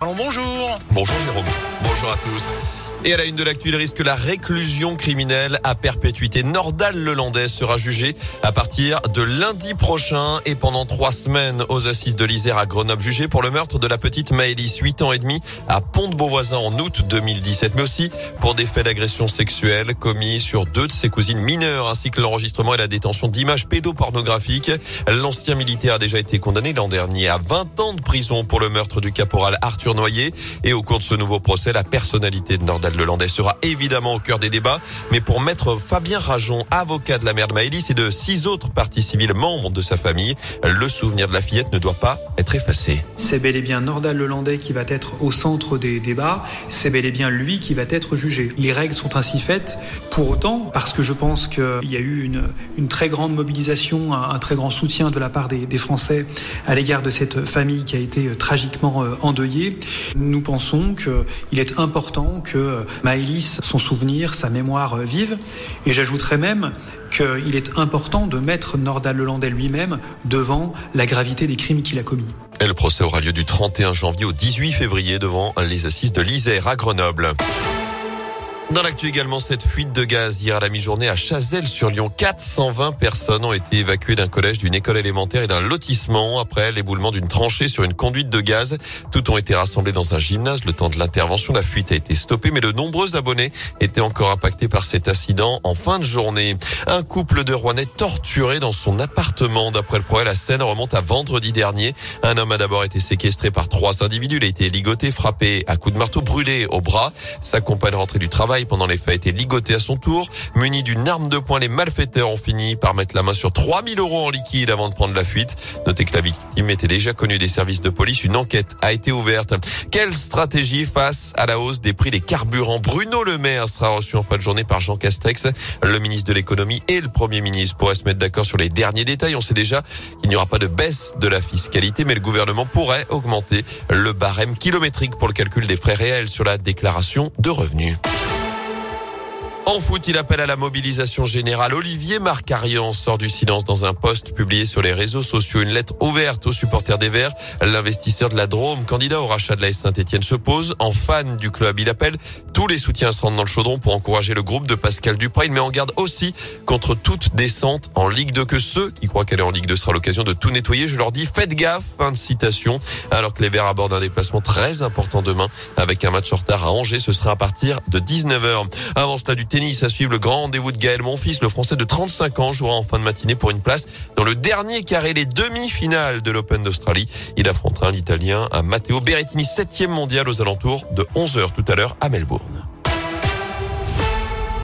bonjour. Bonjour Jérôme. Bonjour à tous. Et à la une de l'actu, il risque la réclusion criminelle à perpétuité. Nordal Lelandais sera jugé à partir de lundi prochain et pendant trois semaines aux assises de l'Isère à Grenoble, jugé pour le meurtre de la petite Maëlys, 8 ans et demi, à Pont-de-Beauvoisin en août 2017, mais aussi pour des faits d'agression sexuelle commis sur deux de ses cousines mineures, ainsi que l'enregistrement et la détention d'images pédopornographiques. L'ancien militaire a déjà été condamné l'an dernier à 20 ans de prison pour le meurtre du caporal Arthur Noyer. Et au cours de ce nouveau procès, la personnalité de Nordal le Landais sera évidemment au cœur des débats. Mais pour maître Fabien Rajon, avocat de la mère de Maëlys et de six autres parties civiles membres de sa famille, le souvenir de la fillette ne doit pas être effacé. C'est bel et bien Nordal Lelandais qui va être au centre des débats. C'est bel et bien lui qui va être jugé. Les règles sont ainsi faites. Pour autant, parce que je pense qu'il y a eu une, très grande mobilisation, un, très grand soutien de la part des, des Français à l'égard de cette famille qui a été tragiquement euh, endeuillée, nous pensons qu'il est important que Maëlys, son souvenir, sa mémoire vive. Et j'ajouterais même qu'il est important de mettre Nordal Lelandais lui-même devant la gravité des crimes qu'il a commis. Et le procès aura lieu du 31 janvier au 18 février devant les assises de l'Isère à Grenoble. Dans l'actu également, cette fuite de gaz hier à la mi-journée à Chazelles-sur-Lyon. 420 personnes ont été évacuées d'un collège, d'une école élémentaire et d'un lotissement après l'éboulement d'une tranchée sur une conduite de gaz. Toutes ont été rassemblées dans un gymnase. Le temps de l'intervention, la fuite a été stoppée, mais de nombreux abonnés étaient encore impactés par cet accident en fin de journée. Un couple de Rouennais torturé dans son appartement. D'après le progrès, la scène remonte à vendredi dernier. Un homme a d'abord été séquestré par trois individus. Il a été ligoté, frappé à coups de marteau, brûlé au bras. Sa compagne rentrée du travail pendant les a été ligoté à son tour. Muni d'une arme de poing, les malfaiteurs ont fini par mettre la main sur 3000 euros en liquide avant de prendre la fuite. Notez que la victime était déjà connue des services de police. Une enquête a été ouverte. Quelle stratégie face à la hausse des prix des carburants? Bruno Le Maire sera reçu en fin de journée par Jean Castex, le ministre de l'économie et le premier ministre pourraient se mettre d'accord sur les derniers détails. On sait déjà qu'il n'y aura pas de baisse de la fiscalité, mais le gouvernement pourrait augmenter le barème kilométrique pour le calcul des frais réels sur la déclaration de revenus. En foot, il appelle à la mobilisation générale. Olivier Marcarian sort du silence dans un post publié sur les réseaux sociaux. Une lettre ouverte aux supporters des Verts. L'investisseur de la Drôme, candidat au rachat de la Saint-Etienne, se pose en fan du club. Il appelle tous les soutiens à se rendre dans le chaudron pour encourager le groupe de Pascal Duprat. Il met en garde aussi contre toute descente en Ligue 2 que ceux qui croient qu'elle est en Ligue 2 sera l'occasion de tout nettoyer. Je leur dis faites gaffe. Fin de citation. Alors que les Verts abordent un déplacement très important demain avec un match en retard à Angers. Ce sera à partir de 19h. Avant cela du tennis à suivre le grand rendez-vous de Gaël Monfils. Le Français de 35 ans jouera en fin de matinée pour une place dans le dernier carré, les demi-finales de l'Open d'Australie. Il affrontera l'Italien Matteo Berrettini, septième mondial aux alentours de 11h tout à l'heure à Melbourne.